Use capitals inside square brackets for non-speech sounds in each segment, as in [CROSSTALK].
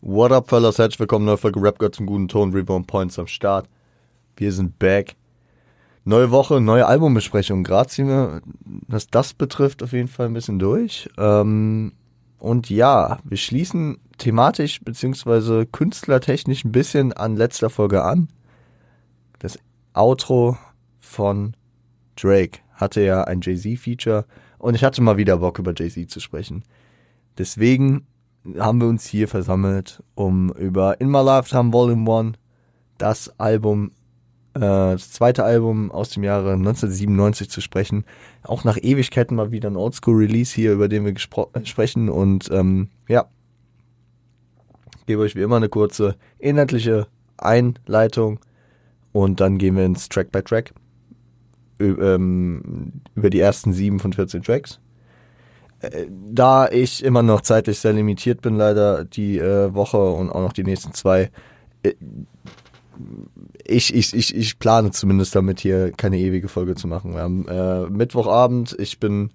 What up, fellas? Herzlich willkommen, neue Folge Rap Gott zum guten Ton, Rebound Points am Start. Wir sind back. Neue Woche, neue Albumbesprechung. Gerade ziehen wir, was das betrifft, auf jeden Fall ein bisschen durch. Ähm, und ja, wir schließen thematisch beziehungsweise künstlertechnisch ein bisschen an letzter Folge an. Das Outro von Drake hatte ja ein Jay-Z-Feature und ich hatte mal wieder Bock über Jay-Z zu sprechen. Deswegen haben wir uns hier versammelt, um über In My Lifetime Volume 1, das Album, äh, das zweite Album aus dem Jahre 1997 zu sprechen. Auch nach Ewigkeiten mal wieder ein Oldschool-Release hier, über den wir äh, sprechen. Und ähm, ja, gebe euch wie immer eine kurze inhaltliche Einleitung und dann gehen wir ins Track by Track ähm, über die ersten sieben von 14 Tracks da ich immer noch zeitlich sehr limitiert bin, leider die äh, Woche und auch noch die nächsten zwei, äh, ich, ich, ich, ich plane zumindest damit hier keine ewige Folge zu machen. Wir haben äh, Mittwochabend, ich bin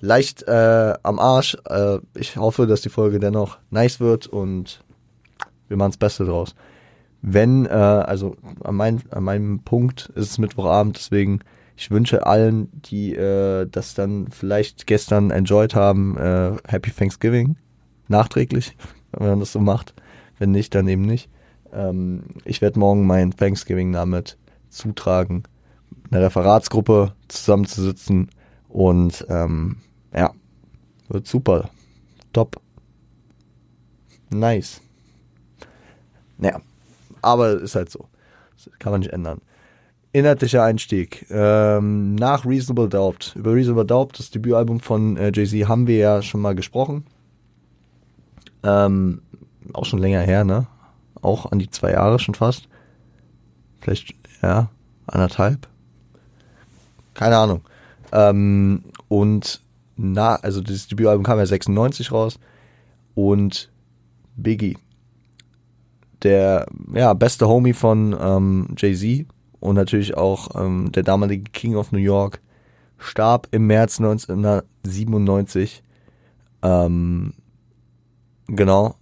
leicht äh, am Arsch. Äh, ich hoffe, dass die Folge dennoch nice wird und wir machen das Beste draus. Wenn, äh, also an, mein, an meinem Punkt ist es Mittwochabend, deswegen ich wünsche allen, die äh, das dann vielleicht gestern enjoyed haben, äh, Happy Thanksgiving. Nachträglich, [LAUGHS] wenn man das so macht. Wenn nicht, dann eben nicht. Ähm, ich werde morgen mein Thanksgiving damit zutragen, eine Referatsgruppe zusammenzusitzen und ähm, ja, wird super. Top. Nice. Naja, aber ist halt so. Das kann man nicht ändern. Inhaltlicher Einstieg. Ähm, nach Reasonable Doubt. Über Reasonable Doubt, das Debütalbum von äh, Jay-Z, haben wir ja schon mal gesprochen. Ähm, auch schon länger her, ne? Auch an die zwei Jahre schon fast. Vielleicht, ja, anderthalb. Keine Ahnung. Ähm, und na, also das Debütalbum kam ja 96 raus. Und Biggie, der ja, beste Homie von ähm, Jay-Z, und natürlich auch ähm, der damalige King of New York starb im März 1997. Ähm, genau.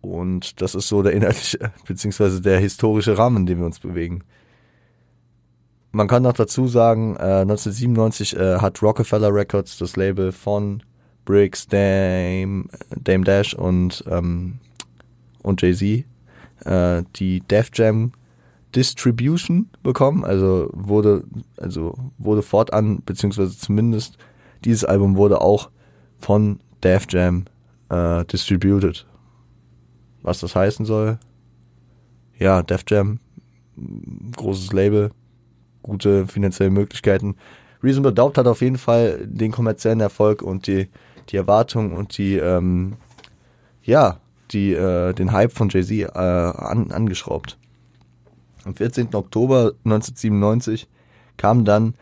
Und das ist so der inhaltliche, [LAUGHS] beziehungsweise der historische Rahmen, in dem wir uns bewegen. Man kann noch dazu sagen, äh, 1997 äh, hat Rockefeller Records, das Label von Briggs, Dame, Dame Dash und, ähm, und Jay-Z, äh, die Def Jam Distribution bekommen, also wurde, also wurde fortan, beziehungsweise zumindest dieses Album wurde auch von Def Jam äh, distributed. Was das heißen soll? Ja, Def Jam, großes Label, gute finanzielle Möglichkeiten. Reasonable Doubt hat auf jeden Fall den kommerziellen Erfolg und die, die Erwartung und die, ähm, ja, die, äh, den Hype von Jay-Z äh, an, angeschraubt. Am 14. Oktober 1997 kam dann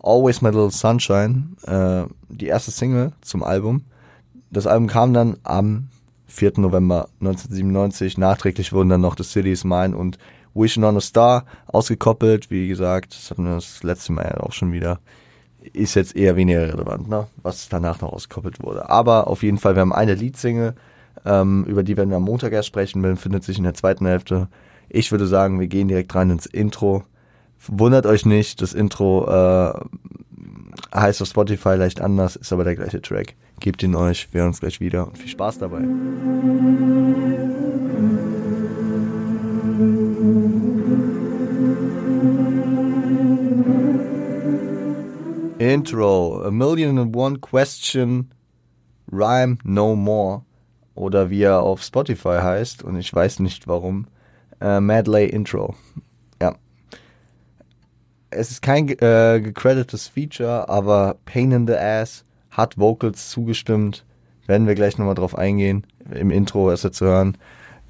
Always My Little Sunshine, äh, die erste Single zum Album. Das Album kam dann am 4. November 1997. Nachträglich wurden dann noch The City is Mine und Wishing on a Star ausgekoppelt. Wie gesagt, das hatten wir das letzte Mal ja auch schon wieder. Ist jetzt eher weniger relevant, ne? was danach noch ausgekoppelt wurde. Aber auf jeden Fall, wir haben eine Leadsingle, ähm, über die werden wir am Montag erst sprechen, befindet sich in der zweiten Hälfte ich würde sagen, wir gehen direkt rein ins Intro. Wundert euch nicht, das Intro äh, heißt auf Spotify leicht anders, ist aber der gleiche Track. Gebt ihn euch, wir hören uns gleich wieder und viel Spaß dabei. Intro, a million and one question, rhyme no more. Oder wie er auf Spotify heißt, und ich weiß nicht warum äh, Medley Intro. Ja. Es ist kein äh, gecreditetes Feature, aber Pain in the Ass hat Vocals zugestimmt. Werden wir gleich nochmal drauf eingehen. Im Intro ist er zu hören.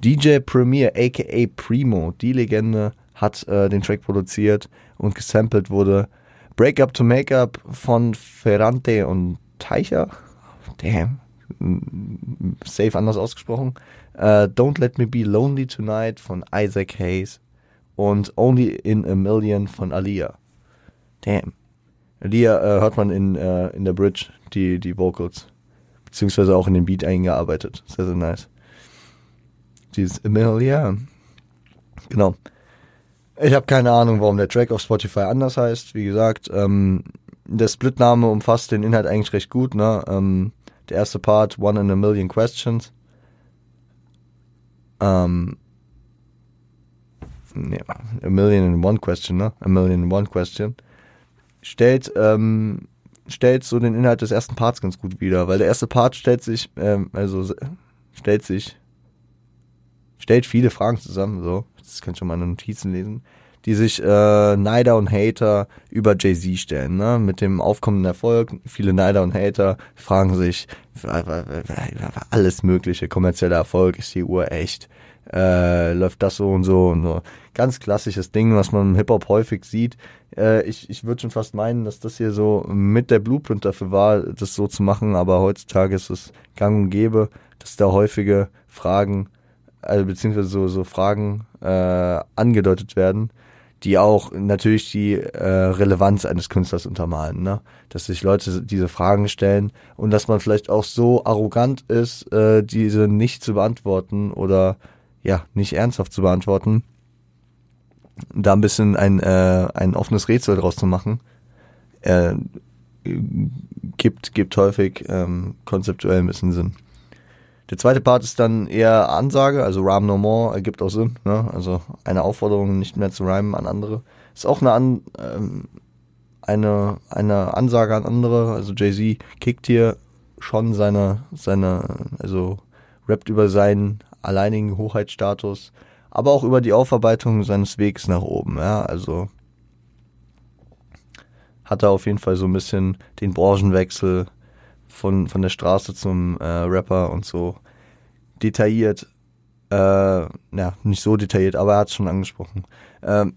DJ Premier, aka Primo, die Legende, hat äh, den Track produziert und gesampelt wurde Break Up to Make Up von Ferrante und Teicher. Damn. Safe anders ausgesprochen. Uh, Don't Let Me Be Lonely Tonight von Isaac Hayes und Only in a Million von Alia. Damn. Alia äh, hört man in, äh, in der Bridge, die, die Vocals. Beziehungsweise auch in den Beat eingearbeitet. Sehr, sehr nice. Dieses Emilia. Genau. Ich habe keine Ahnung, warum der Track auf Spotify anders heißt. Wie gesagt, ähm, der Splitname umfasst den Inhalt eigentlich recht gut. Ne? Ähm, der erste Part, One in a Million Questions. Ähm, nee, a Million in One Question, ne? A Million in One Question. Stellt, ähm, stellt so den Inhalt des ersten Parts ganz gut wider, weil der erste Part stellt sich, ähm, also stellt sich, stellt viele Fragen zusammen, so. Das kann ich schon mal in Notizen lesen die sich äh, Neider und Hater über Jay-Z stellen. Ne? Mit dem aufkommenden Erfolg, viele Neider und Hater fragen sich, alles mögliche, kommerzieller Erfolg, ist die Uhr echt? Äh, läuft das so und so und so. Ganz klassisches Ding, was man im Hip-Hop häufig sieht. Äh, ich ich würde schon fast meinen, dass das hier so mit der Blueprint dafür war, das so zu machen, aber heutzutage ist es gang und gäbe, dass da häufige Fragen, also beziehungsweise so, so Fragen äh, angedeutet werden, die auch natürlich die äh, Relevanz eines Künstlers untermalen, ne? Dass sich Leute diese Fragen stellen und dass man vielleicht auch so arrogant ist, äh, diese nicht zu beantworten oder ja, nicht ernsthaft zu beantworten, da ein bisschen ein, äh, ein offenes Rätsel draus zu machen, äh, gibt, gibt häufig ähm, konzeptuell ein bisschen Sinn. Der zweite Part ist dann eher Ansage, also Rhyme No More ergibt auch Sinn, ne? also eine Aufforderung, nicht mehr zu rhymen an andere. Ist auch eine, an, ähm, eine, eine Ansage an andere, also Jay-Z kickt hier schon seine, seine, also rappt über seinen alleinigen Hoheitsstatus, aber auch über die Aufarbeitung seines Wegs nach oben, ja, also hat er auf jeden Fall so ein bisschen den Branchenwechsel von, von der Straße zum äh, Rapper und so detailliert, äh, ja, nicht so detailliert, aber er hat es schon angesprochen. Ähm,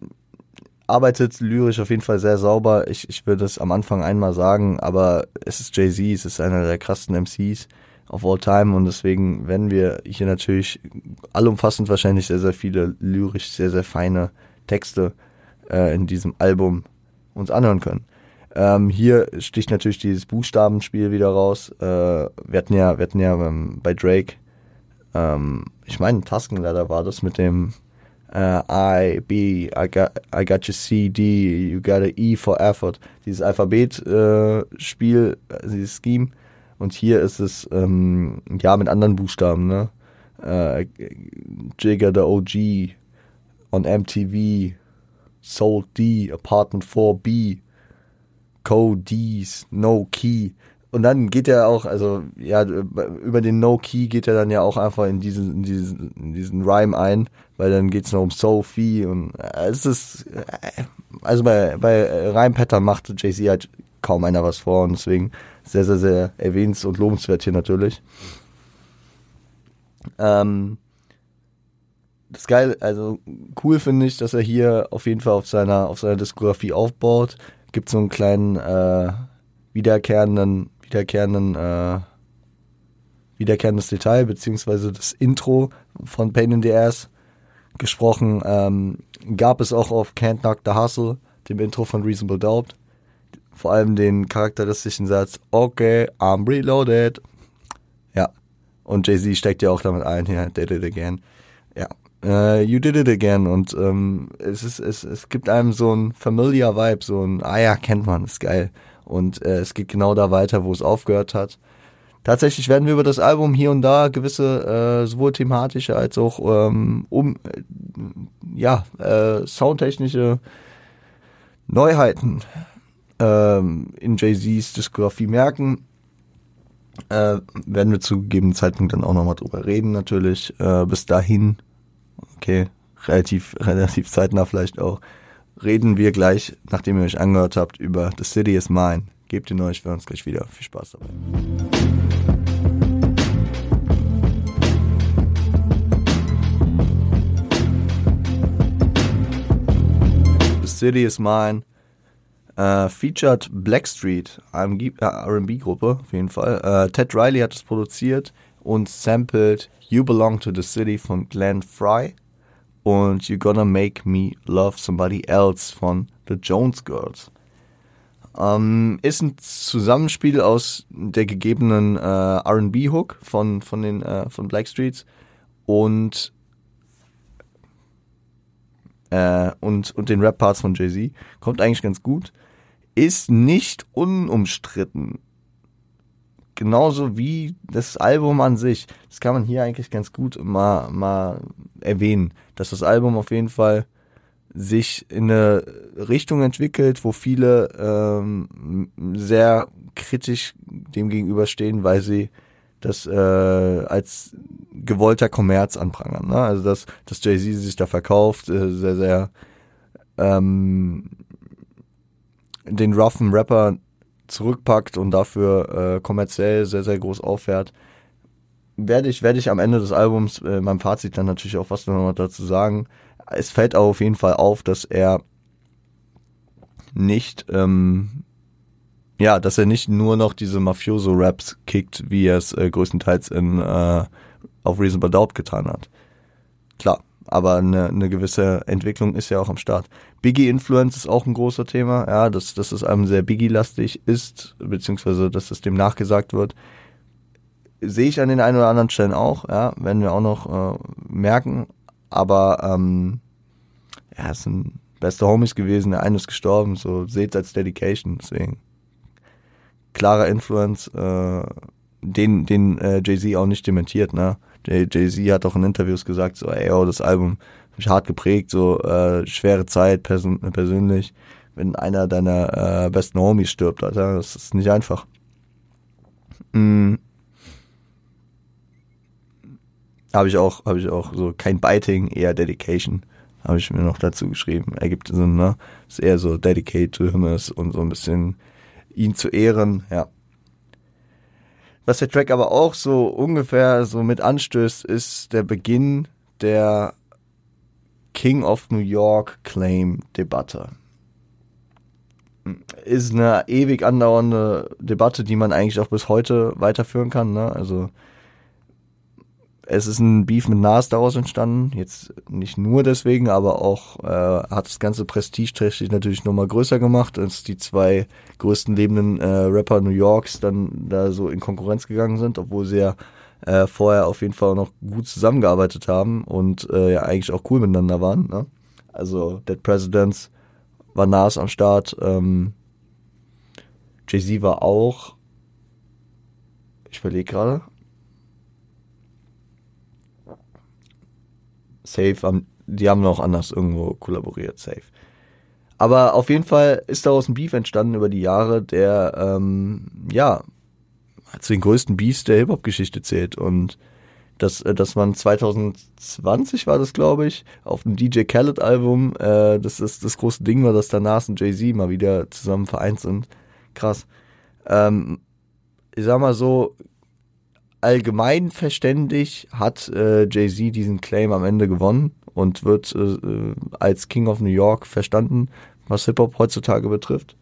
arbeitet lyrisch auf jeden Fall sehr sauber. Ich, ich würde es am Anfang einmal sagen, aber es ist Jay-Z, es ist einer der krassesten MCs of all time und deswegen werden wir hier natürlich allumfassend wahrscheinlich sehr, sehr viele lyrisch sehr, sehr feine Texte äh, in diesem Album uns anhören können. Ähm, hier sticht natürlich dieses Buchstabenspiel wieder raus. Äh, wir hatten ja, wir hatten ja ähm, bei Drake, ähm, ich meine, Taskenladder war das mit dem äh, I, B, I got, I got you C, D, you got a E for effort. Dieses Alphabet-Spiel, äh, dieses Scheme. Und hier ist es, ähm, ja, mit anderen Buchstaben, ne? Äh, Jigger the OG on MTV, Soul D, Apartment 4B, Codes, No Key. Und dann geht er auch, also ja, über den No Key geht er dann ja auch einfach in diesen, in diesen, in diesen Rhyme ein, weil dann geht es noch um Sophie und äh, es ist, äh, also bei, bei Rhyme-Pattern macht Jay-Z halt kaum einer was vor und deswegen sehr, sehr, sehr erwähnens- und lobenswert hier natürlich. Ähm, das geil, also cool finde ich, dass er hier auf jeden Fall auf seiner, auf seiner Diskografie aufbaut gibt so einen kleinen äh, wiederkehrenden, wiederkehrenden, äh, wiederkehrendes Detail, beziehungsweise das Intro von Pain in the Ass gesprochen, ähm, gab es auch auf Can't Knock the Hustle, dem Intro von Reasonable Doubt. Vor allem den charakteristischen Satz, okay, I'm reloaded. Ja. Und Jay-Z steckt ja auch damit ein, ja, did it again. Ja, uh, You Did It Again und ähm, es, ist, es, es gibt einem so ein familiar Vibe, so ein, ah ja, kennt man, ist geil. Und äh, es geht genau da weiter, wo es aufgehört hat. Tatsächlich werden wir über das Album hier und da gewisse, äh, sowohl thematische als auch ähm, um, äh, ja, äh, soundtechnische Neuheiten ähm, in Jay-Z's Diskografie merken. Äh, werden wir zu gegebenen Zeitpunkt dann auch nochmal drüber reden, natürlich. Äh, bis dahin okay, relativ, [LAUGHS] relativ zeitnah vielleicht auch, reden wir gleich, nachdem ihr euch angehört habt, über The City is Mine. Gebt ihn euch, wir uns gleich wieder. Viel Spaß dabei. The City is Mine Uh, featured Blackstreet, RB-Gruppe auf jeden Fall. Uh, Ted Riley hat es produziert und sampled You Belong to the City von Glenn Fry und You're Gonna Make Me Love Somebody Else von The Jones Girls. Ähm, ist ein Zusammenspiel aus der gegebenen äh, RB-Hook von, von äh, von Black Streets und, äh, und, und den Rap-Parts von Jay-Z. Kommt eigentlich ganz gut. Ist nicht unumstritten Genauso wie das Album an sich. Das kann man hier eigentlich ganz gut mal, mal erwähnen, dass das Album auf jeden Fall sich in eine Richtung entwickelt, wo viele ähm, sehr kritisch dem gegenüberstehen, weil sie das äh, als gewollter Kommerz anprangern. Ne? Also dass, dass Jay-Z sich da verkauft, äh, sehr, sehr ähm, den roughen Rapper zurückpackt und dafür äh, kommerziell sehr, sehr groß auffährt. Werde ich, werde ich am Ende des Albums äh, meinem Fazit dann natürlich auch was noch dazu sagen. Es fällt auch auf jeden Fall auf, dass er nicht ähm, ja, dass er nicht nur noch diese Mafioso-Raps kickt, wie er es äh, größtenteils in äh, auf Reasonable Doubt getan hat. Klar, aber eine, eine gewisse Entwicklung ist ja auch am Start. Biggie-Influence ist auch ein großer Thema, ja, dass, dass es einem sehr Biggie-lastig ist, beziehungsweise dass es dem nachgesagt wird. Sehe ich an den einen oder anderen Stellen auch, ja, werden wir auch noch äh, merken, aber ähm, ja, es sind beste Homies gewesen, der eine ist gestorben, so seht als Dedication, deswegen klarer Influence, äh, den, den äh, Jay-Z auch nicht dementiert, ne? Jay-Z hat auch in Interviews gesagt, so, ey, oh, das Album hat mich hart geprägt, so äh, schwere Zeit person persönlich. Wenn einer deiner äh, besten Homies stirbt, Alter, das ist nicht einfach. Mhm. Habe ich auch, habe ich auch so kein Biting, eher Dedication, habe ich mir noch dazu geschrieben. Ergibt Sinn, ne? Ist eher so Dedicate to him ist und so ein bisschen ihn zu ehren, ja. Was der Track aber auch so ungefähr so mit anstößt, ist der Beginn der King of New York Claim Debatte. Ist eine ewig andauernde Debatte, die man eigentlich auch bis heute weiterführen kann. Ne? Also es ist ein Beef mit Nas daraus entstanden. Jetzt nicht nur deswegen, aber auch äh, hat das ganze prestigeträchtig natürlich nochmal größer gemacht, als die zwei größten lebenden äh, Rapper New Yorks dann da so in Konkurrenz gegangen sind, obwohl sie ja äh, vorher auf jeden Fall noch gut zusammengearbeitet haben und äh, ja eigentlich auch cool miteinander waren. Ne? Also Dead Presidents war Nas am Start, ähm, Jay-Z war auch, ich überlege gerade, safe, die haben noch anders irgendwo kollaboriert, safe. Aber auf jeden Fall ist daraus ein Beef entstanden über die Jahre, der, ähm, ja, zu den größten Beefs der Hip-Hop-Geschichte zählt. Und dass, äh, dass man 2020 war das, glaube ich, auf dem DJ Khaled-Album, äh, das ist das große Ding war, dass da Nas und Jay-Z mal wieder zusammen vereint sind. Krass. Ähm, ich sag mal so, allgemein verständig hat äh, Jay-Z diesen Claim am Ende gewonnen und wird äh, als King of New York verstanden, was Hip-Hop heutzutage betrifft.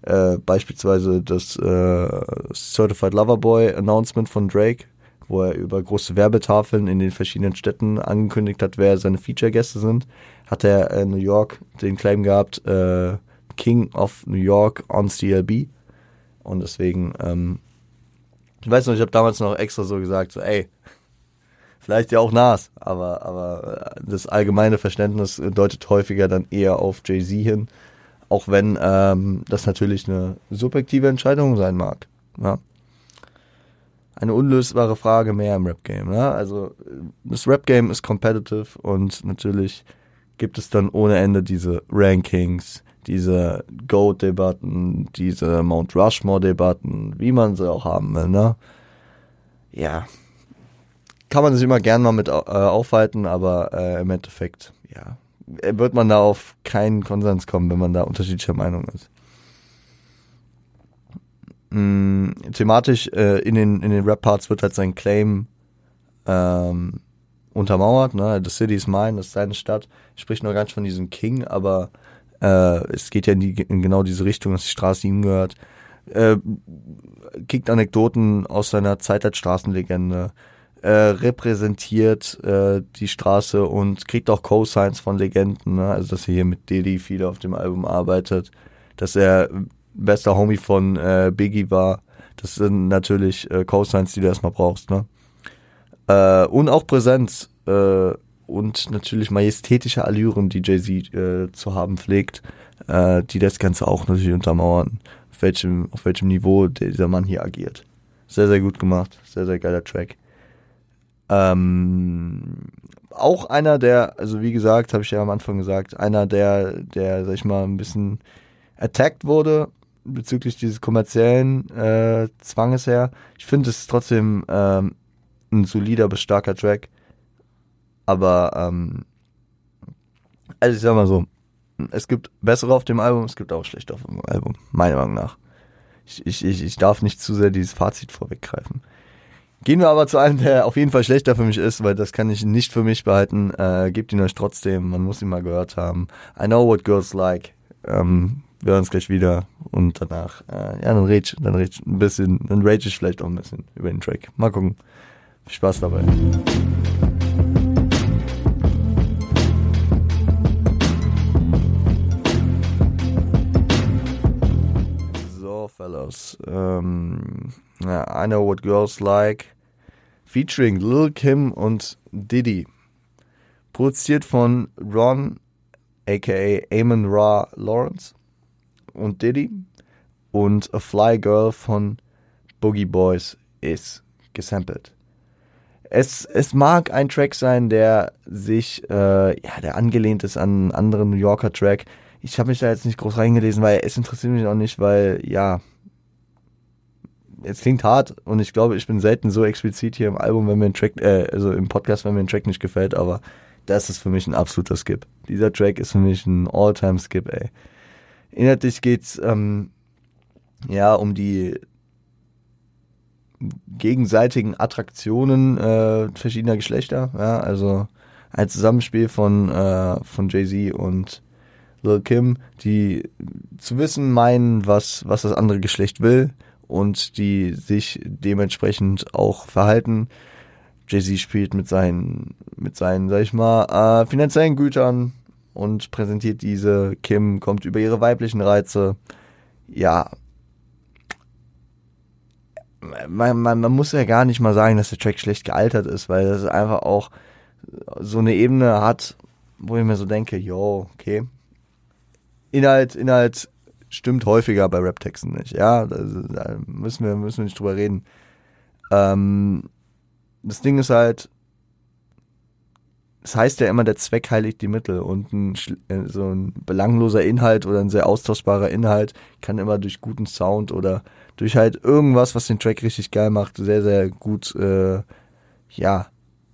Äh, beispielsweise das äh, Certified Lover Boy Announcement von Drake, wo er über große Werbetafeln in den verschiedenen Städten angekündigt hat, wer seine Feature-Gäste sind, hat er in New York den Claim gehabt, äh, King of New York on CLB. Und deswegen ähm, ich weiß noch, ich habe damals noch extra so gesagt, so, ey, vielleicht ja auch Nas, aber, aber äh, das allgemeine Verständnis deutet häufiger dann eher auf Jay-Z hin, auch wenn ähm, das natürlich eine subjektive Entscheidung sein mag. Ja? Eine unlösbare Frage mehr im Rap-Game. Ne? Also das Rap-Game ist competitive und natürlich gibt es dann ohne Ende diese Rankings, diese Goat-Debatten, diese Mount Rushmore-Debatten, wie man sie auch haben will, ne? Ja. Kann man sich immer gern mal mit äh, aufhalten, aber äh, im Endeffekt, ja, wird man da auf keinen Konsens kommen, wenn man da unterschiedlicher Meinung ist. Mm, thematisch äh, in den, in den Rap-Parts wird halt sein Claim ähm, untermauert, ne? The City is mine, das ist seine Stadt. Spricht nur ganz von diesem King, aber äh, es geht ja in, die, in genau diese Richtung, dass die Straße ihm gehört. Äh, kickt Anekdoten aus seiner Zeit als Straßenlegende. Äh, repräsentiert äh, die Straße und kriegt auch Co-Signs von Legenden. Ne? Also, dass er hier mit Diddy viel auf dem Album arbeitet. Dass er bester Homie von äh, Biggie war. Das sind natürlich äh, Co-Signs, die du erstmal brauchst. Ne? Äh, und auch Präsenz. Äh, und natürlich majestätische Allüren, die Jay-Z äh, zu haben pflegt, äh, die das Ganze auch natürlich untermauern, auf welchem, auf welchem Niveau dieser Mann hier agiert. Sehr, sehr gut gemacht, sehr, sehr geiler Track. Ähm, auch einer der, also wie gesagt, habe ich ja am Anfang gesagt, einer der, der, sag ich mal, ein bisschen attacked wurde bezüglich dieses kommerziellen äh, Zwanges her. Ich finde es trotzdem ähm, ein solider bis starker Track. Aber ähm, also ich sag mal so, es gibt bessere auf dem Album, es gibt auch schlechte auf dem Album, meiner Meinung nach. Ich, ich, ich, darf nicht zu sehr dieses Fazit vorweggreifen. Gehen wir aber zu einem, der auf jeden Fall schlechter für mich ist, weil das kann ich nicht für mich behalten. Äh, gebt ihn euch trotzdem, man muss ihn mal gehört haben. I know what girls like. Ähm, wir hören uns gleich wieder und danach, äh, ja, dann ich, dann ich ein bisschen, dann rage ich vielleicht auch ein bisschen über den Track. Mal gucken. Viel Spaß dabei. Fellows. Ähm, I Know What Girls Like. Featuring Lil Kim und Diddy. Produziert von Ron, aka Amon Ra Lawrence und Diddy. Und A Fly Girl von Boogie Boys ist gesampelt. Es, es mag ein Track sein, der sich, äh, ja, der angelehnt ist an einen anderen New Yorker Track. Ich habe mich da jetzt nicht groß reingelesen, weil es interessiert mich auch nicht, weil, ja, es klingt hart und ich glaube, ich bin selten so explizit hier im Album, wenn mir ein Track, äh, also im Podcast, wenn mir ein Track nicht gefällt, aber das ist für mich ein absoluter Skip. Dieser Track ist für mich ein All-Time-Skip, ey. Inhaltlich geht's ähm, ja um die gegenseitigen Attraktionen äh, verschiedener Geschlechter. Ja, also ein Zusammenspiel von, äh, von Jay-Z und Lil Kim, die zu wissen meinen, was, was das andere Geschlecht will und die sich dementsprechend auch verhalten. Jay-Z spielt mit seinen, mit seinen, sag ich mal, äh, finanziellen Gütern und präsentiert diese. Kim kommt über ihre weiblichen Reize. Ja. Man, man, man muss ja gar nicht mal sagen, dass der Track schlecht gealtert ist, weil das einfach auch so eine Ebene hat, wo ich mir so denke, yo, okay. Inhalt, Inhalt stimmt häufiger bei Rap-Texten nicht, ja. Da, müssen wir, müssen wir nicht drüber reden. Ähm, das Ding ist halt, es heißt ja immer, der Zweck heiligt die Mittel und ein, äh, so ein belangloser Inhalt oder ein sehr austauschbarer Inhalt kann immer durch guten Sound oder durch halt irgendwas, was den Track richtig geil macht, sehr, sehr gut, äh, ja,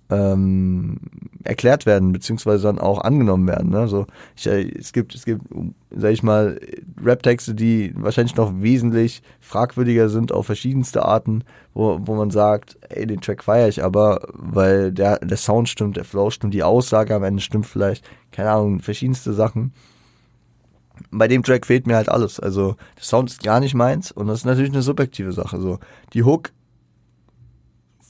ähm, erklärt werden, beziehungsweise dann auch angenommen werden. Ne? So, ich, äh, es gibt, es gibt, sag ich mal, Rap-Texte, die wahrscheinlich noch wesentlich fragwürdiger sind auf verschiedenste Arten, wo, wo man sagt, ey, den Track feiere ich aber, weil der, der Sound stimmt, der Flow stimmt, die Aussage am Ende stimmt vielleicht, keine Ahnung, verschiedenste Sachen. Bei dem Track fehlt mir halt alles. Also, der Sound ist gar nicht meins und das ist natürlich eine subjektive Sache. So, die Hook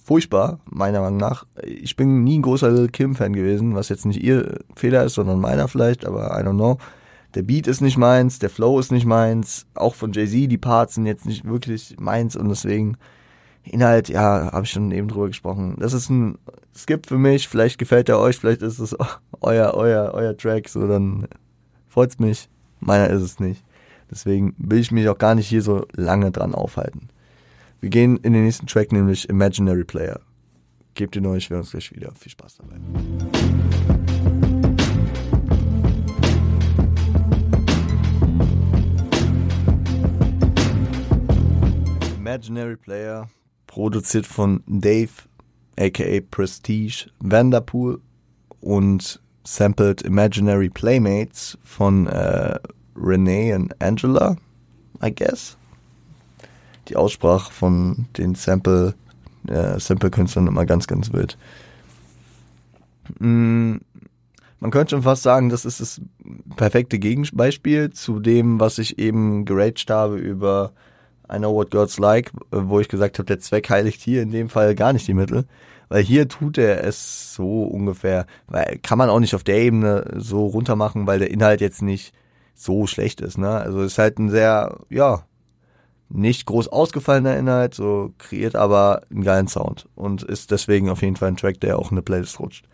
furchtbar, meiner Meinung nach. Ich bin nie ein großer Lil Kim-Fan gewesen, was jetzt nicht ihr Fehler ist, sondern meiner vielleicht, aber I don't know. Der Beat ist nicht meins, der Flow ist nicht meins, auch von Jay-Z, die Parts sind jetzt nicht wirklich meins und deswegen Inhalt, ja, habe ich schon eben drüber gesprochen. Das ist ein Skip für mich, vielleicht gefällt er euch, vielleicht ist es [LAUGHS] euer, euer, euer Track, so dann freut's mich. Meiner ist es nicht. Deswegen will ich mich auch gar nicht hier so lange dran aufhalten. Wir gehen in den nächsten Track, nämlich Imaginary Player. Gebt ihn euch, wir uns gleich wieder. Viel Spaß dabei. Imaginary Player, produziert von Dave, aka Prestige Vanderpool und sampled Imaginary Playmates von äh, Renee und Angela, I guess die Aussprache von den Sample, äh, Sample-Künstlern immer ganz, ganz wild. Mm, man könnte schon fast sagen, das ist das perfekte Gegenbeispiel zu dem, was ich eben geraged habe über I Know What Girls Like, wo ich gesagt habe, der Zweck heiligt hier in dem Fall gar nicht die Mittel. Weil hier tut er es so ungefähr, weil kann man auch nicht auf der Ebene so runter machen, weil der Inhalt jetzt nicht so schlecht ist. Ne? Also ist halt ein sehr, ja, nicht groß ausgefallener Inhalt, so kreiert aber einen geilen Sound und ist deswegen auf jeden Fall ein Track, der auch in eine Playlist rutscht.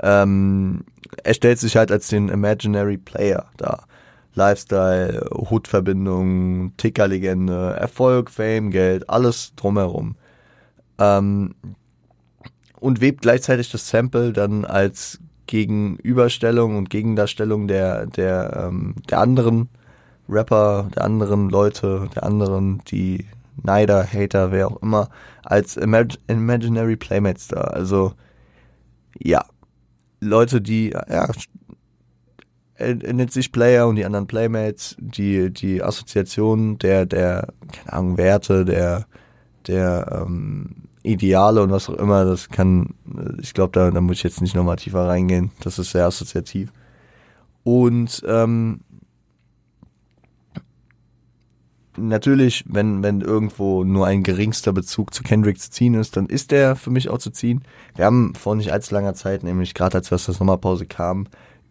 Ähm, er stellt sich halt als den Imaginary Player dar. Lifestyle, Hood-Verbindung, Ticker-Legende, Erfolg, Fame, Geld, alles drumherum. Ähm, und webt gleichzeitig das Sample dann als Gegenüberstellung und Gegendarstellung der, der, ähm, der anderen Rapper, der anderen Leute, der anderen, die Neider, Hater, wer auch immer, als Imag Imaginary Playmates da. Also, ja, Leute, die, ja, er nennt sich Player und die anderen Playmates, die, die Assoziation der, der, keine Ahnung, Werte, der, der, ähm, Ideale und was auch immer, das kann, ich glaube, da, da muss ich jetzt nicht nochmal tiefer reingehen. Das ist sehr assoziativ. Und ähm, natürlich, wenn, wenn irgendwo nur ein geringster Bezug zu Kendrick zu ziehen ist, dann ist der für mich auch zu ziehen. Wir haben vor nicht allzu langer Zeit, nämlich gerade als wir aus der Sommerpause kamen,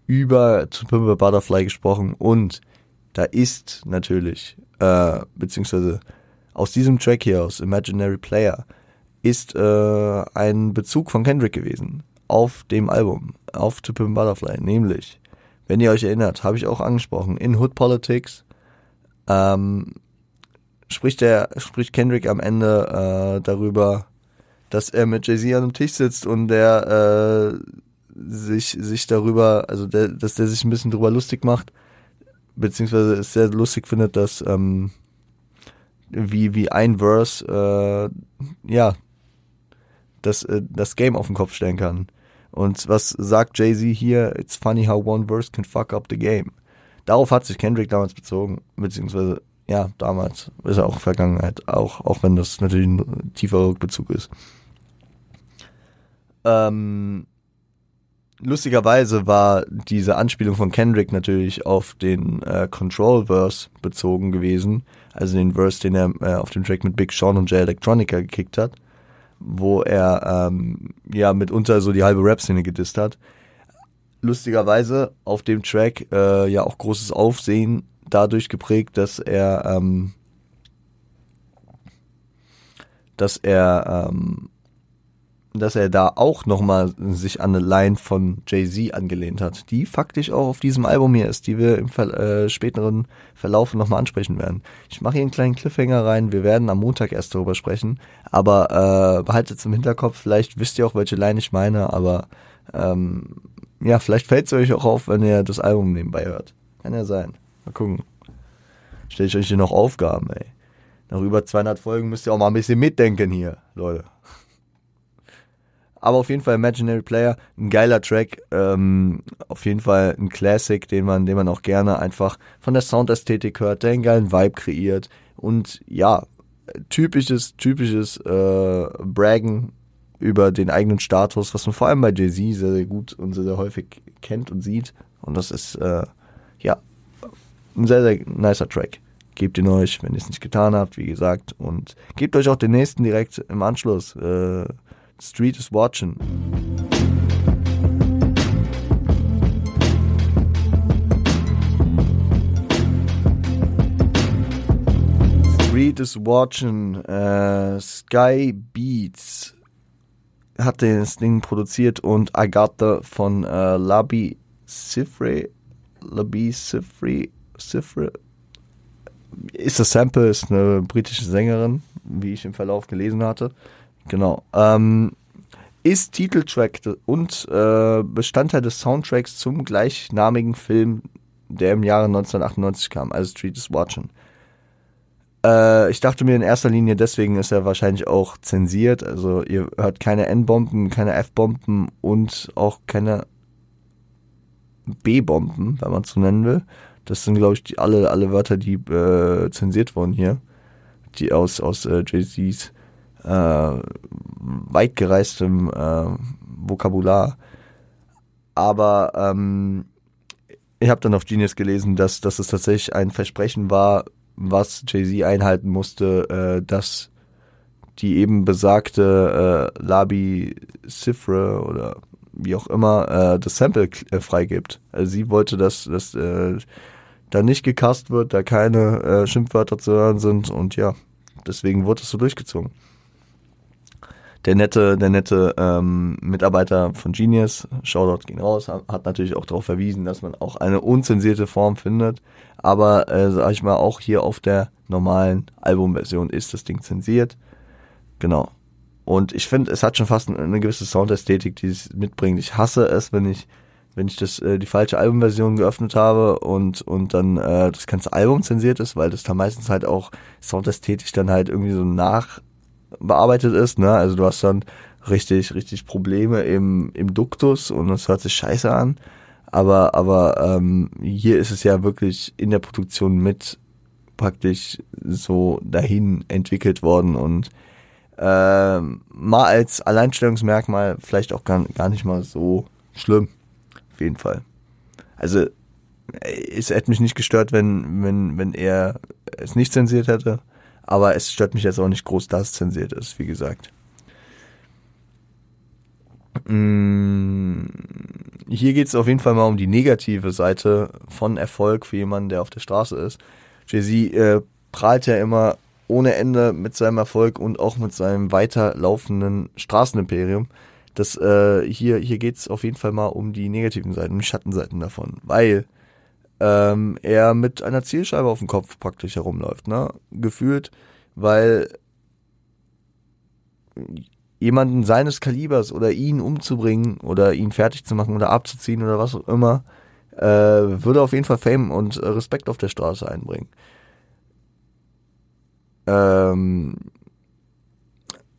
über zu Pimple Butterfly gesprochen und da ist natürlich, äh, beziehungsweise aus diesem Track hier, aus Imaginary Player, ist äh, ein Bezug von Kendrick gewesen auf dem Album, auf To Pimp Butterfly, nämlich, wenn ihr euch erinnert, habe ich auch angesprochen, in Hood Politics ähm, spricht der spricht Kendrick am Ende äh, darüber, dass er mit Jay-Z an einem Tisch sitzt und der äh, sich sich darüber, also der, dass der sich ein bisschen darüber lustig macht, beziehungsweise es sehr lustig findet, dass ähm, wie wie ein Verse äh, ja das äh, das Game auf den Kopf stellen kann. Und was sagt Jay-Z hier? It's funny how one verse can fuck up the game. Darauf hat sich Kendrick damals bezogen, beziehungsweise ja, damals ist er auch Vergangenheit, auch, auch wenn das natürlich ein tieferer Rückbezug ist. Ähm, lustigerweise war diese Anspielung von Kendrick natürlich auf den äh, Control-Verse bezogen gewesen, also den Verse, den er äh, auf dem Track mit Big Sean und Jay Electronica gekickt hat, wo er ähm, ja mitunter so die halbe Rap-Szene gedisst hat. Lustigerweise auf dem Track äh, ja auch großes Aufsehen dadurch geprägt, dass er, ähm, dass er, ähm, dass er da auch nochmal sich an eine Line von Jay-Z angelehnt hat, die faktisch auch auf diesem Album hier ist, die wir im Ver äh, späteren Verlauf nochmal ansprechen werden. Ich mache hier einen kleinen Cliffhanger rein, wir werden am Montag erst darüber sprechen, aber äh, behaltet es im Hinterkopf, vielleicht wisst ihr auch, welche Line ich meine, aber ähm, ja, vielleicht fällt es euch auch auf, wenn ihr das Album nebenbei hört. Kann ja sein. Mal gucken. Stell ich euch hier noch Aufgaben, ey. Nach über 200 Folgen müsst ihr auch mal ein bisschen mitdenken hier, Leute. Aber auf jeden Fall Imaginary Player, ein geiler Track, ähm, auf jeden Fall ein Classic, den man, den man auch gerne einfach von der Soundästhetik hört, der einen geilen Vibe kreiert und ja, typisches, typisches äh, Braggen über den eigenen Status, was man vor allem bei Jay-Z sehr, sehr gut und sehr, sehr häufig kennt und sieht. Und das ist äh, ja ein sehr, sehr nicer Track. Gebt ihn euch, wenn ihr es nicht getan habt, wie gesagt. Und gebt euch auch den nächsten direkt im Anschluss. Äh, Street is watching. Street is watching. Äh, Sky Beats hat das Ding produziert und Agatha von äh, Labi Sifre. Labi Sifre Cifre ist das Sample, ist eine britische Sängerin, wie ich im Verlauf gelesen hatte. Genau. Ähm, ist Titeltrack und äh, Bestandteil des Soundtracks zum gleichnamigen Film, der im Jahre 1998 kam, also Street is Watching. Äh, ich dachte mir in erster Linie, deswegen ist er wahrscheinlich auch zensiert. Also ihr hört keine N-Bomben, keine F-Bomben und auch keine B-Bomben, wenn man es so nennen will. Das sind, glaube ich, die, alle, alle Wörter, die äh, zensiert wurden hier. Die aus, aus äh, Jay-Z's äh, weitgereistem äh, Vokabular. Aber ähm, ich habe dann auf Genius gelesen, dass, dass es tatsächlich ein Versprechen war, was Jay-Z einhalten musste, äh, dass die eben besagte äh, Labi Cifre oder wie auch immer äh, das Sample äh, freigibt. Also sie wollte, dass, dass äh, da nicht gecast wird, da keine äh, Schimpfwörter zu hören sind und ja, deswegen wurde es so durchgezogen. Der nette, der nette ähm, Mitarbeiter von Genius, Shoutout ging raus, hat natürlich auch darauf verwiesen, dass man auch eine unzensierte Form findet. Aber äh, sag ich mal, auch hier auf der normalen Albumversion ist das Ding zensiert. Genau. Und ich finde, es hat schon fast eine gewisse Soundästhetik, die es mitbringt. Ich hasse es, wenn ich, wenn ich das, äh, die falsche Albumversion geöffnet habe und, und dann äh, das ganze Album zensiert ist, weil das da meistens halt auch soundästhetisch dann halt irgendwie so nachbearbeitet ist. Ne? Also du hast dann richtig, richtig Probleme im, im Duktus und das hört sich scheiße an. Aber, aber ähm, hier ist es ja wirklich in der Produktion mit praktisch so dahin entwickelt worden und äh, mal als Alleinstellungsmerkmal vielleicht auch gar, gar nicht mal so schlimm. Auf jeden Fall. Also es hätte mich nicht gestört, wenn, wenn, wenn er es nicht zensiert hätte. Aber es stört mich jetzt auch nicht groß, dass es zensiert ist, wie gesagt. Mm, hier geht es auf jeden Fall mal um die negative Seite von Erfolg für jemanden, der auf der Straße ist. Jay-Z äh, prahlt ja immer ohne Ende mit seinem Erfolg und auch mit seinem weiterlaufenden Straßenimperium. Das, äh, hier hier geht es auf jeden Fall mal um die negativen Seiten, um die Schattenseiten davon, weil ähm, er mit einer Zielscheibe auf dem Kopf praktisch herumläuft, ne? Gefühlt, weil jemanden seines Kalibers oder ihn umzubringen oder ihn fertig zu machen oder abzuziehen oder was auch immer, äh, würde auf jeden Fall Fame und Respekt auf der Straße einbringen. Ähm,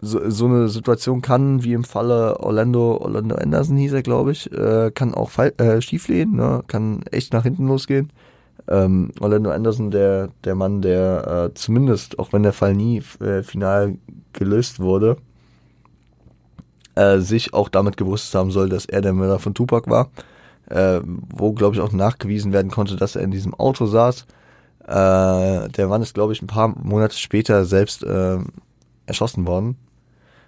so, so eine Situation kann, wie im Falle Orlando, Orlando Anderson hieß er, glaube ich, äh, kann auch äh, schieflehen, ne? kann echt nach hinten losgehen. Ähm, Orlando Anderson, der, der Mann, der äh, zumindest, auch wenn der Fall nie äh, final gelöst wurde, äh, sich auch damit gewusst haben soll, dass er der Mörder von Tupac war. Äh, wo, glaube ich, auch nachgewiesen werden konnte, dass er in diesem Auto saß. Äh, der Mann ist, glaube ich, ein paar Monate später selbst äh, erschossen worden.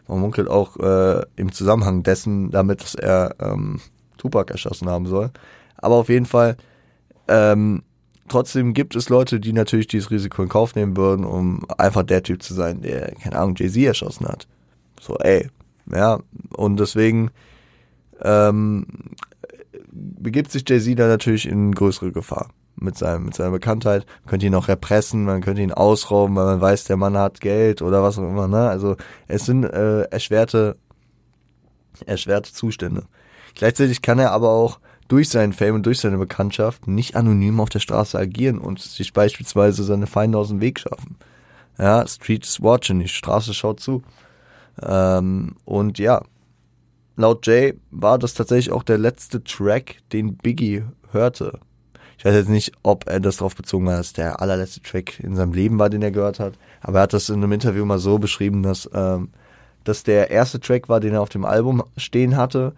Man munkelt auch äh, im Zusammenhang dessen damit, dass er ähm, Tupac erschossen haben soll. Aber auf jeden Fall, ähm, trotzdem gibt es Leute, die natürlich dieses Risiko in Kauf nehmen würden, um einfach der Typ zu sein, der, keine Ahnung, Jay-Z erschossen hat. So, ey. Ja, und deswegen ähm, begibt sich Jay-Z da natürlich in größere Gefahr mit, seinem, mit seiner Bekanntheit. Man könnte ihn auch repressen, man könnte ihn ausrauben, weil man weiß, der Mann hat Geld oder was auch immer. Ne? Also es sind äh, erschwerte, erschwerte Zustände. Gleichzeitig kann er aber auch durch seinen Fame und durch seine Bekanntschaft nicht anonym auf der Straße agieren und sich beispielsweise seine Feinde aus dem Weg schaffen. Ja, Street is watching, die Straße schaut zu. Ähm, und ja, laut Jay war das tatsächlich auch der letzte Track, den Biggie hörte. Ich weiß jetzt nicht, ob er das darauf bezogen hat, dass der allerletzte Track in seinem Leben war, den er gehört hat. Aber er hat das in einem Interview mal so beschrieben, dass, ähm, dass der erste Track war, den er auf dem Album stehen hatte.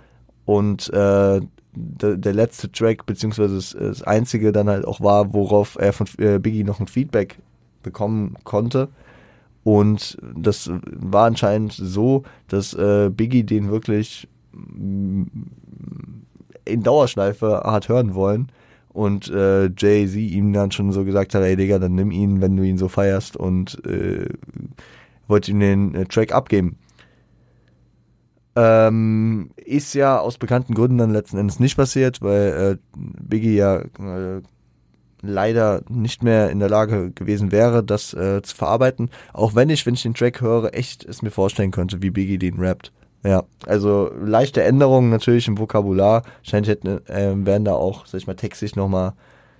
Und äh, der, der letzte Track, beziehungsweise das, das einzige dann halt auch war, worauf er von äh, Biggie noch ein Feedback bekommen konnte. Und das war anscheinend so, dass äh, Biggie den wirklich mm, in Dauerschleife hat hören wollen und äh, Jay-Z ihm dann schon so gesagt hat, ey Digga, dann nimm ihn, wenn du ihn so feierst und äh, wollte ihm den äh, Track abgeben. Ähm, ist ja aus bekannten Gründen dann letzten Endes nicht passiert, weil äh, Biggie ja äh, leider nicht mehr in der Lage gewesen wäre, das äh, zu verarbeiten. Auch wenn ich, wenn ich den Track höre, echt es mir vorstellen könnte, wie Biggie den rappt. Ja, also leichte Änderungen natürlich im Vokabular. Wahrscheinlich hätten, äh, wären da auch, sag ich mal, textlich nochmal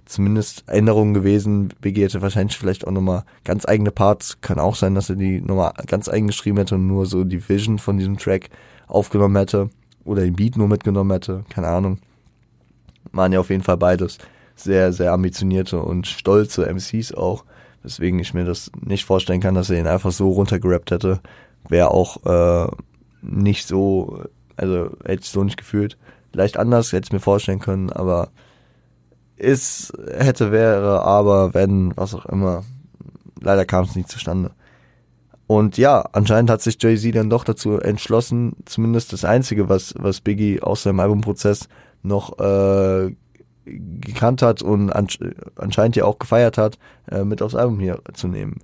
zumindest Änderungen gewesen. Biggie hätte wahrscheinlich vielleicht auch nochmal ganz eigene Parts. Kann auch sein, dass er die nochmal ganz eigen geschrieben hätte und nur so die Vision von diesem Track aufgenommen hätte. Oder den Beat nur mitgenommen hätte. Keine Ahnung. Waren ja auf jeden Fall beides sehr, sehr ambitionierte und stolze MCs auch. Weswegen ich mir das nicht vorstellen kann, dass er ihn einfach so runtergerappt hätte. Wäre auch äh, nicht so, also hätte ich so nicht gefühlt. Vielleicht anders, hätte ich mir vorstellen können, aber ist, hätte, wäre, aber, wenn, was auch immer. Leider kam es nicht zustande. Und ja, anscheinend hat sich Jay-Z dann doch dazu entschlossen, zumindest das Einzige, was, was Biggie aus seinem Albumprozess noch äh, gekannt hat und anscheinend ja auch gefeiert hat, äh, mit aufs Album hier zu nehmen.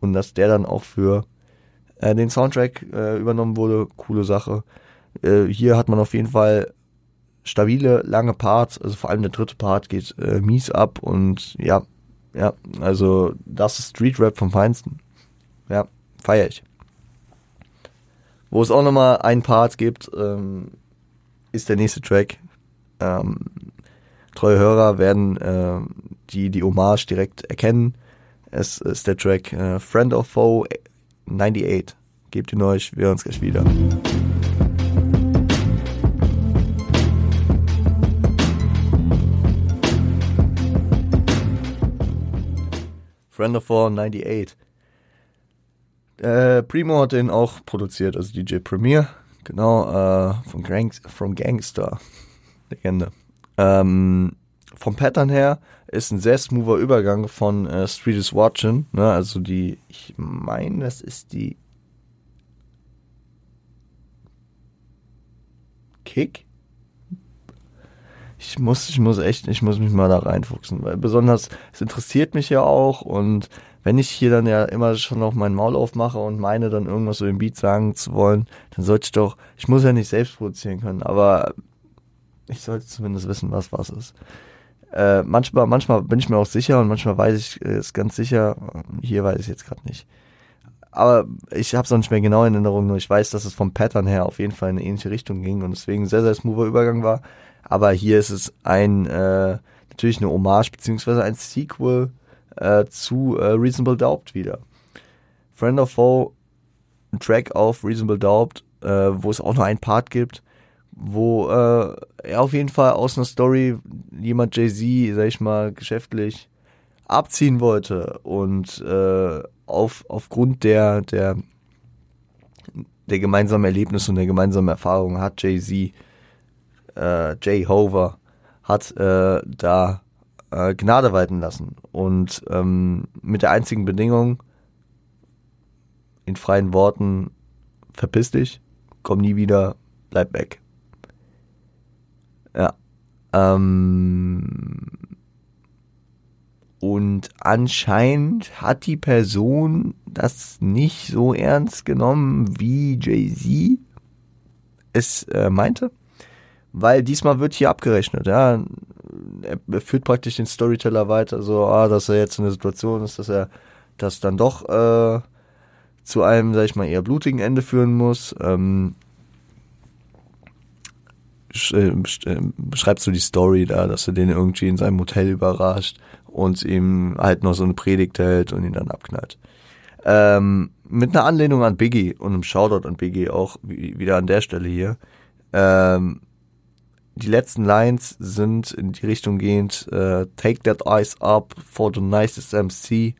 Und dass der dann auch für äh, den Soundtrack äh, übernommen wurde. Coole Sache. Äh, hier hat man auf jeden Fall stabile, lange Parts, also vor allem der dritte Part geht äh, mies ab und ja, ja, also das ist Street Rap vom Feinsten. Ja, feier ich. Wo es auch nochmal einen Part gibt, ähm, ist der nächste Track. Ähm, treue Hörer werden äh, die, die Hommage direkt erkennen. Es ist der Track äh, Friend of Foe 98. Gebt ihn euch, wir hören uns gleich wieder. Friend of Four 98. Äh, Primo hat den auch produziert, also DJ Premier, genau, äh, von Gangs from Gangster, Legende. Ähm, vom Pattern her ist ein sehr smoother Übergang von äh, Street is Watching, ne, also die, ich meine, das ist die Kick? ich muss, ich muss echt, ich muss mich mal da reinfuchsen, weil besonders, es interessiert mich ja auch und wenn ich hier dann ja immer schon noch meinen Maul aufmache und meine dann irgendwas so im Beat sagen zu wollen, dann sollte ich doch, ich muss ja nicht selbst produzieren können, aber ich sollte zumindest wissen, was was ist. Äh, manchmal, manchmal bin ich mir auch sicher und manchmal weiß ich es äh, ganz sicher. Hier weiß ich jetzt gerade nicht. Aber ich habe es auch nicht mehr genau in Erinnerung, nur ich weiß, dass es vom Pattern her auf jeden Fall in eine ähnliche Richtung ging und deswegen sehr, sehr smoother Übergang war. Aber hier ist es ein äh, natürlich eine Hommage beziehungsweise ein Sequel äh, zu äh, Reasonable Doubt wieder. Friend of Foe, ein Track auf Reasonable Doubt, äh, wo es auch noch einen Part gibt, wo äh, er auf jeden Fall aus einer Story jemand Jay-Z, sag ich mal, geschäftlich abziehen wollte und äh, auf, aufgrund der, der, der gemeinsamen Erlebnisse und der gemeinsamen Erfahrung hat Jay-Z äh, Jay Hover hat äh, da äh, Gnade walten lassen. Und ähm, mit der einzigen Bedingung, in freien Worten, verpiss dich, komm nie wieder, bleib weg. Ja. Ähm, und anscheinend hat die Person das nicht so ernst genommen, wie Jay-Z es äh, meinte weil diesmal wird hier abgerechnet, ja. Er führt praktisch den Storyteller weiter, so, ah, dass er jetzt in der Situation ist, dass er das dann doch äh, zu einem, sag ich mal, eher blutigen Ende führen muss. Ähm, äh, äh, beschreibst du die Story da, dass er den irgendwie in seinem Hotel überrascht und ihm halt noch so eine Predigt hält und ihn dann abknallt. Ähm, mit einer Anlehnung an Biggie und einem Shoutout an Biggie auch wieder an der Stelle hier. Ähm, die letzten Lines sind in die Richtung gehend, uh, take that ice up for the nicest MC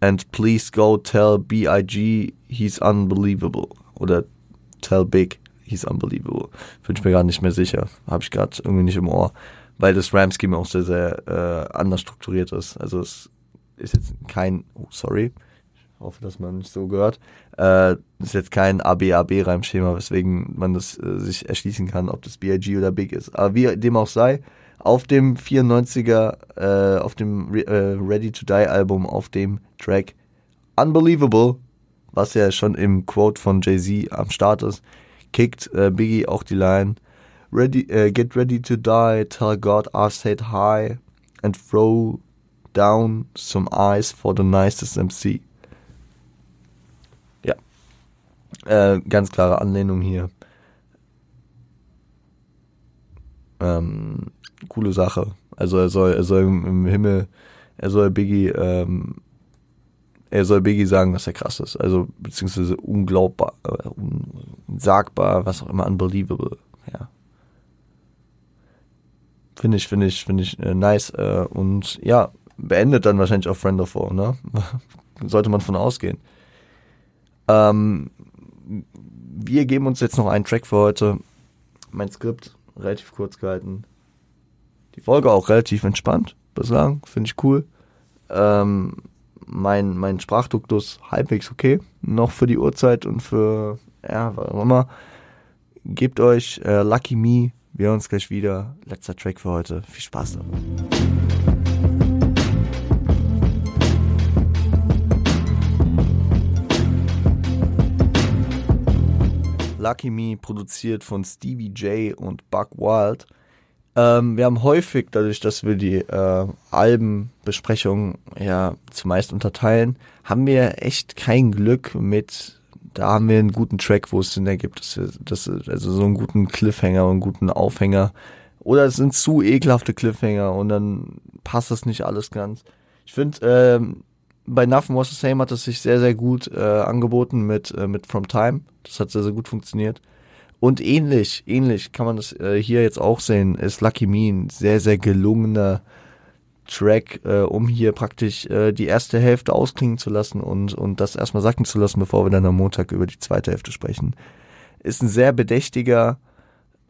and please go tell B.I.G. he's unbelievable. Oder tell Big he's unbelievable. Bin ich mir gar nicht mehr sicher. Habe ich gerade irgendwie nicht im Ohr. Weil das Ram-Scheme auch sehr, sehr äh, anders strukturiert ist. Also es ist jetzt kein, oh sorry, hoffe, dass man nicht so gehört. Äh, ist jetzt kein ABAB-Reimschema, weswegen man das äh, sich erschließen kann, ob das BIG oder Big ist. Aber wie dem auch sei, auf dem 94er, äh, auf dem Re äh, Ready to Die Album, auf dem Track Unbelievable, was ja schon im Quote von Jay-Z am Start ist, kickt äh, Biggie auch die Line ready, uh, Get ready to die, tell God I said hi and throw down some eyes for the nicest MC. Äh, ganz klare Anlehnung hier. Ähm, coole Sache. Also er soll, er soll im Himmel, er soll Biggie, ähm, er soll Biggie sagen, dass er krass ist. Also beziehungsweise unglaubbar, äh, unsagbar, was auch immer, unbelievable. Ja. Finde ich, finde ich, finde ich äh, nice. Äh, und ja, beendet dann wahrscheinlich auch Friend of Four, ne? [LAUGHS] Sollte man von ausgehen. Ähm, wir geben uns jetzt noch einen Track für heute. Mein Skript relativ kurz gehalten. Die Folge auch relativ entspannt bislang, finde ich cool. Ähm, mein, mein Sprachduktus halbwegs okay. Noch für die Uhrzeit und für, ja, was auch immer. Gebt euch äh, Lucky Me. Wir hören uns gleich wieder. Letzter Track für heute. Viel Spaß damit. Lucky Me, produziert von Stevie J und Buck Wild. Ähm, wir haben häufig, dadurch, dass wir die äh, Albenbesprechungen ja zumeist unterteilen, haben wir echt kein Glück mit, da haben wir einen guten Track, wo es Sinn ergibt, dass wir, dass, also so einen guten Cliffhanger und einen guten Aufhänger. Oder es sind zu ekelhafte Cliffhanger und dann passt das nicht alles ganz. Ich finde, ähm, bei Nothing Was the Same hat es sich sehr, sehr gut äh, angeboten mit, äh, mit From Time. Das hat sehr, sehr gut funktioniert. Und ähnlich, ähnlich kann man das äh, hier jetzt auch sehen, ist Lucky Me ein sehr, sehr gelungener Track, äh, um hier praktisch äh, die erste Hälfte ausklingen zu lassen und, und das erstmal sacken zu lassen, bevor wir dann am Montag über die zweite Hälfte sprechen. Ist ein sehr bedächtiger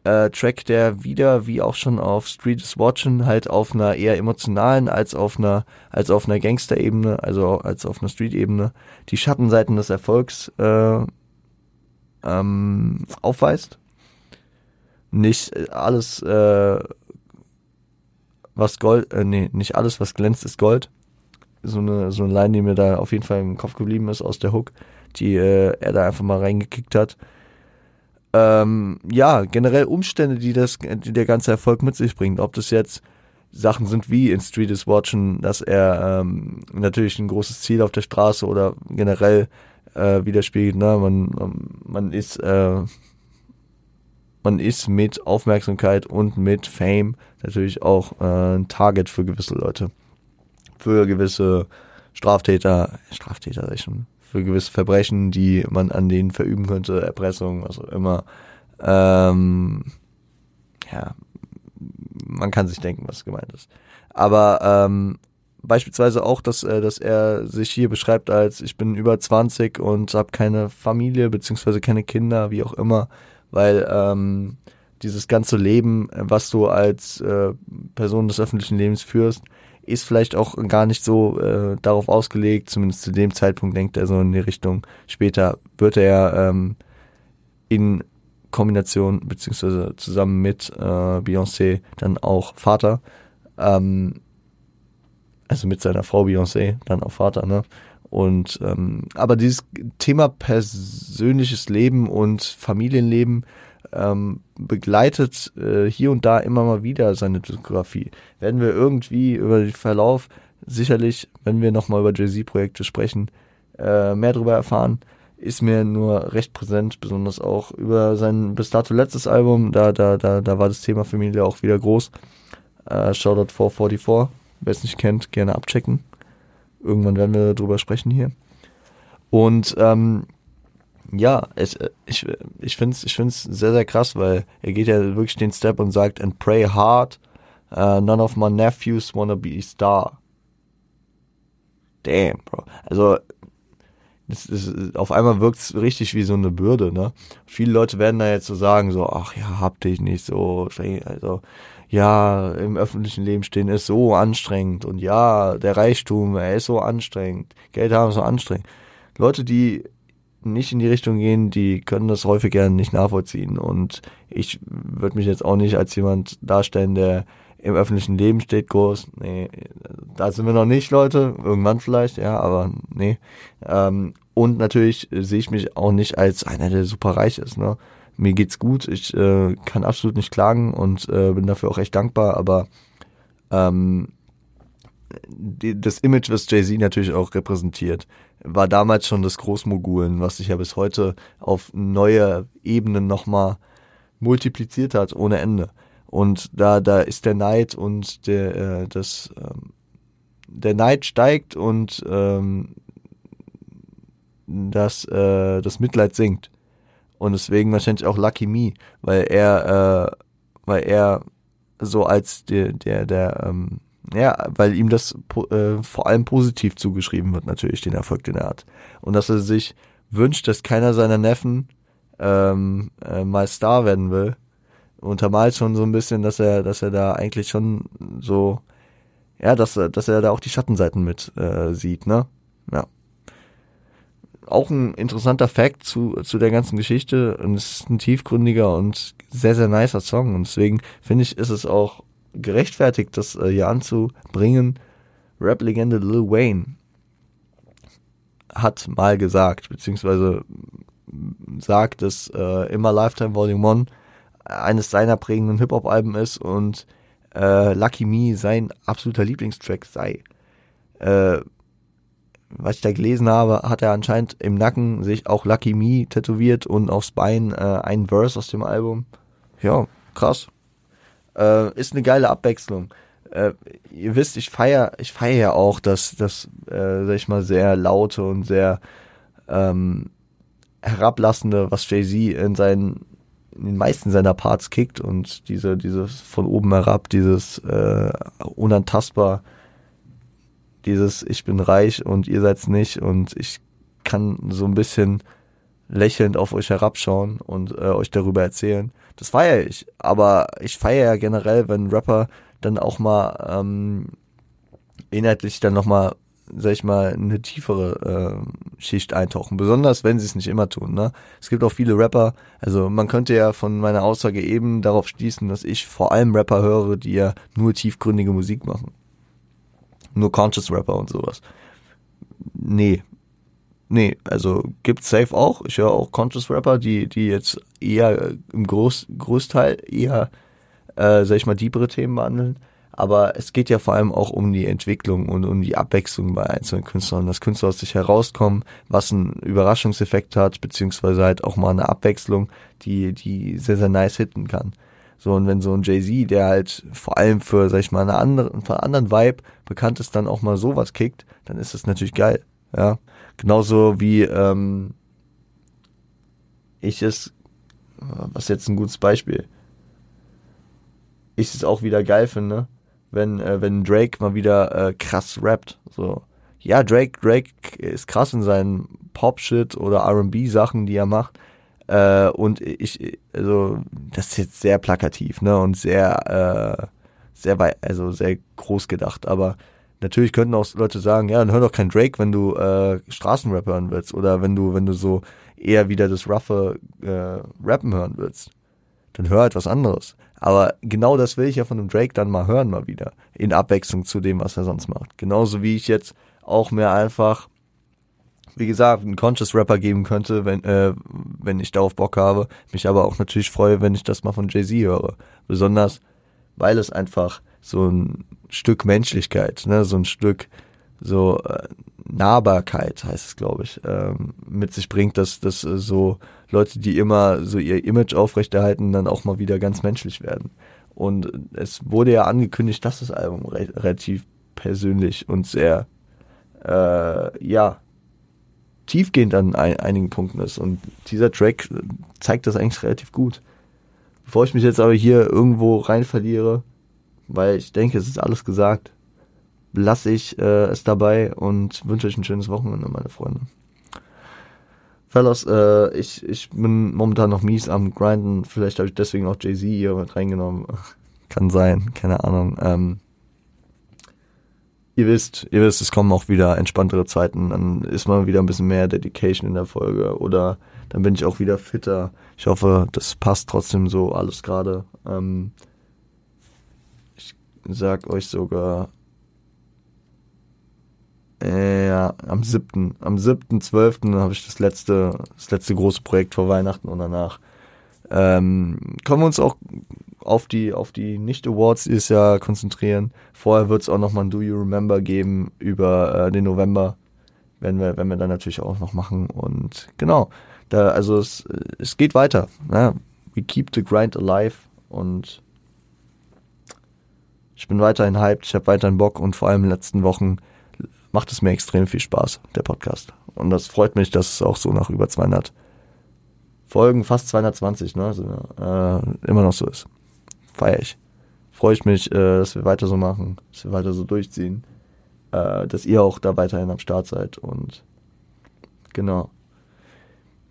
äh, Track, der wieder, wie auch schon auf Street is Watching, halt auf einer eher emotionalen als auf einer, als auf einer Gangster-Ebene, also als auf einer Street-Ebene, die Schattenseiten des Erfolgs äh, ähm, aufweist. Nicht alles, äh, was Gold, äh, nee, nicht alles, was glänzt, ist Gold. So eine, so eine Line, die mir da auf jeden Fall im Kopf geblieben ist aus der Hook, die äh, er da einfach mal reingekickt hat. Ähm, ja, generell Umstände, die das, die der ganze Erfolg mit sich bringt. Ob das jetzt Sachen sind wie in Street is Watching, dass er ähm, natürlich ein großes Ziel auf der Straße oder generell äh, widerspiegelt. Ne? Man, man ist äh, man ist mit Aufmerksamkeit und mit Fame natürlich auch äh, ein Target für gewisse Leute. Für gewisse Straftäter, Straftäter schon, für gewisse Verbrechen, die man an denen verüben könnte, Erpressung, was auch immer. Ähm, ja, man kann sich denken, was gemeint ist. Aber ähm, beispielsweise auch, dass, äh, dass er sich hier beschreibt als ich bin über 20 und habe keine Familie beziehungsweise keine Kinder, wie auch immer, weil ähm, dieses ganze Leben, was du als äh, Person des öffentlichen Lebens führst, ist vielleicht auch gar nicht so äh, darauf ausgelegt, zumindest zu dem Zeitpunkt denkt er so in die Richtung. Später wird er ähm, in Kombination beziehungsweise zusammen mit äh, Beyoncé dann auch Vater. Ähm, also mit seiner Frau Beyoncé, dann auch Vater, ne? Und ähm, aber dieses Thema persönliches Leben und Familienleben ähm, begleitet äh, hier und da immer mal wieder seine Diskografie. Werden wir irgendwie über den Verlauf sicherlich, wenn wir nochmal über Jay-Z-Projekte sprechen, äh, mehr darüber erfahren. Ist mir nur recht präsent, besonders auch über sein bis dato letztes Album. Da, da, da, da war das Thema Familie auch wieder groß. Äh, Shoutout 444 Wer es nicht kennt, gerne abchecken. Irgendwann werden wir darüber sprechen hier. Und ähm, ja, es, ich, ich finde es ich find's sehr, sehr krass, weil er geht ja wirklich den Step und sagt, and pray hard, uh, none of my nephews wanna be a star. Damn, Bro. Also, das ist, auf einmal wirkt es richtig wie so eine Bürde, ne? Viele Leute werden da jetzt so sagen, so, ach ja, hab dich nicht so, also, ja, im öffentlichen Leben stehen ist so anstrengend und ja, der Reichtum, er ist so anstrengend, Geld haben ist so anstrengend. Leute, die nicht in die Richtung gehen, die können das häufig gerne nicht nachvollziehen und ich würde mich jetzt auch nicht als jemand darstellen, der im öffentlichen Leben steht groß. Nee, da sind wir noch nicht, Leute. Irgendwann vielleicht, ja, aber nee. Ähm, und natürlich sehe ich mich auch nicht als einer, der super reich ist, ne? Mir geht's gut, ich äh, kann absolut nicht klagen und äh, bin dafür auch echt dankbar, aber ähm, die, das Image, was Jay-Z natürlich auch repräsentiert, war damals schon das Großmogulen, was sich ja bis heute auf neue Ebenen nochmal multipliziert hat, ohne Ende. Und da, da ist der Neid und der, äh, das, ähm, der Neid steigt und ähm, das, äh, das Mitleid sinkt. Und deswegen wahrscheinlich auch Lucky Me, weil er, äh, weil er so als der, der, der, ähm, ja, weil ihm das äh, vor allem positiv zugeschrieben wird, natürlich, den Erfolg, den er hat. Und dass er sich wünscht, dass keiner seiner Neffen ähm, äh, mal Star werden will, untermalt schon so ein bisschen, dass er, dass er da eigentlich schon so, ja, dass, dass er da auch die Schattenseiten mit äh, sieht, ne? Ja auch ein interessanter Fact zu, zu der ganzen Geschichte und es ist ein tiefgründiger und sehr, sehr nicer Song und deswegen finde ich, ist es auch gerechtfertigt, das äh, hier anzubringen. Rap-Legende Lil Wayne hat mal gesagt, beziehungsweise sagt, dass äh, immer Lifetime Volume 1 eines seiner prägenden Hip-Hop-Alben ist und äh, Lucky Me sein absoluter Lieblingstrack sei. Äh, was ich da gelesen habe, hat er anscheinend im Nacken sich auch Lucky Me tätowiert und aufs Bein äh, ein Verse aus dem Album. Ja, krass. Äh, ist eine geile Abwechslung. Äh, ihr wisst, ich feiere ich feier ja auch das, das äh, sag ich mal, sehr laute und sehr ähm, herablassende, was Jay-Z in seinen in den meisten seiner Parts kickt und diese, dieses von oben herab, dieses äh, unantastbar, dieses ich bin reich und ihr seid's nicht und ich kann so ein bisschen lächelnd auf euch herabschauen und äh, euch darüber erzählen. Das feiere ich. Aber ich feiere ja generell, wenn Rapper dann auch mal ähm, inhaltlich dann nochmal sag ich mal, eine tiefere äh, Schicht eintauchen. Besonders, wenn sie es nicht immer tun. Ne? Es gibt auch viele Rapper, also man könnte ja von meiner Aussage eben darauf schließen, dass ich vor allem Rapper höre, die ja nur tiefgründige Musik machen. Nur Conscious Rapper und sowas. Nee. Nee, also gibt's safe auch. Ich höre auch Conscious Rapper, die, die jetzt eher im Groß, Großteil eher, äh, sag ich mal, diepere Themen behandeln aber es geht ja vor allem auch um die Entwicklung und um die Abwechslung bei einzelnen Künstlern, dass Künstler aus sich herauskommen, was einen Überraschungseffekt hat, beziehungsweise halt auch mal eine Abwechslung, die, die sehr, sehr nice hitten kann. So, und wenn so ein Jay-Z, der halt vor allem für, sag ich mal, eine andere, einen anderen Vibe bekannt ist, dann auch mal sowas kickt, dann ist das natürlich geil. Ja. Genauso wie ähm, ich es, was jetzt ein gutes Beispiel, ich es auch wieder geil finde, wenn, äh, wenn Drake mal wieder äh, krass rappt. So. Ja, Drake, Drake ist krass in seinen Pop-Shit oder RB-Sachen, die er macht. Äh, und ich, also, das ist jetzt sehr plakativ, ne? Und sehr, äh, sehr weit, also sehr groß gedacht. Aber natürlich könnten auch Leute sagen, ja, dann hör doch kein Drake, wenn du äh, Straßenrap hören willst. Oder wenn du, wenn du so eher wieder das roughe äh, Rappen hören willst. Dann hör etwas anderes. Aber genau das will ich ja von einem Drake dann mal hören, mal wieder. In Abwechslung zu dem, was er sonst macht. Genauso wie ich jetzt auch mehr einfach, wie gesagt, einen Conscious Rapper geben könnte, wenn, äh, wenn ich darauf Bock habe. Mich aber auch natürlich freue, wenn ich das mal von Jay-Z höre. Besonders, weil es einfach so ein Stück Menschlichkeit, ne, so ein Stück so äh, Nahbarkeit heißt es, glaube ich, ähm, mit sich bringt, dass, dass äh, so Leute, die immer so ihr Image aufrechterhalten, dann auch mal wieder ganz menschlich werden. Und es wurde ja angekündigt, dass das Album re relativ persönlich und sehr, äh, ja, tiefgehend an ein, einigen Punkten ist. Und dieser Track zeigt das eigentlich relativ gut. Bevor ich mich jetzt aber hier irgendwo rein verliere, weil ich denke, es ist alles gesagt, lasse ich äh, es dabei und wünsche euch ein schönes Wochenende, meine Freunde. Fellas, äh, ich, ich bin momentan noch mies am Grinden. Vielleicht habe ich deswegen auch Jay-Z hier mit reingenommen. [LAUGHS] Kann sein, keine Ahnung. Ähm, ihr wisst, ihr wisst, es kommen auch wieder entspanntere Zeiten. Dann ist mal wieder ein bisschen mehr Dedication in der Folge. Oder dann bin ich auch wieder fitter. Ich hoffe, das passt trotzdem so alles gerade. Ähm, ich sag euch sogar, äh, ja, am siebten, am siebten, zwölften habe ich das letzte, das letzte große Projekt vor Weihnachten und danach ähm, können wir uns auch auf die, auf die Nicht-Awards dieses Jahr konzentrieren. Vorher wird es auch nochmal ein Do You Remember geben über äh, den November, wenn wir, wenn wir dann natürlich auch noch machen. Und genau, da, also es, es geht weiter. Ne? We keep the grind alive und ich bin weiterhin hyped, ich habe weiterhin Bock und vor allem in den letzten Wochen macht es mir extrem viel Spaß, der Podcast. Und das freut mich, dass es auch so nach über 200 Folgen, fast 220, ne, also, äh, immer noch so ist. Feier ich. Freue ich mich, äh, dass wir weiter so machen, dass wir weiter so durchziehen, äh, dass ihr auch da weiterhin am Start seid und genau.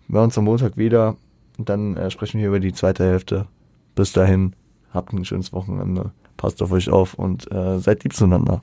Wir hören uns am Montag wieder und dann äh, sprechen wir über die zweite Hälfte. Bis dahin, habt ein schönes Wochenende, passt auf euch auf und äh, seid lieb zueinander.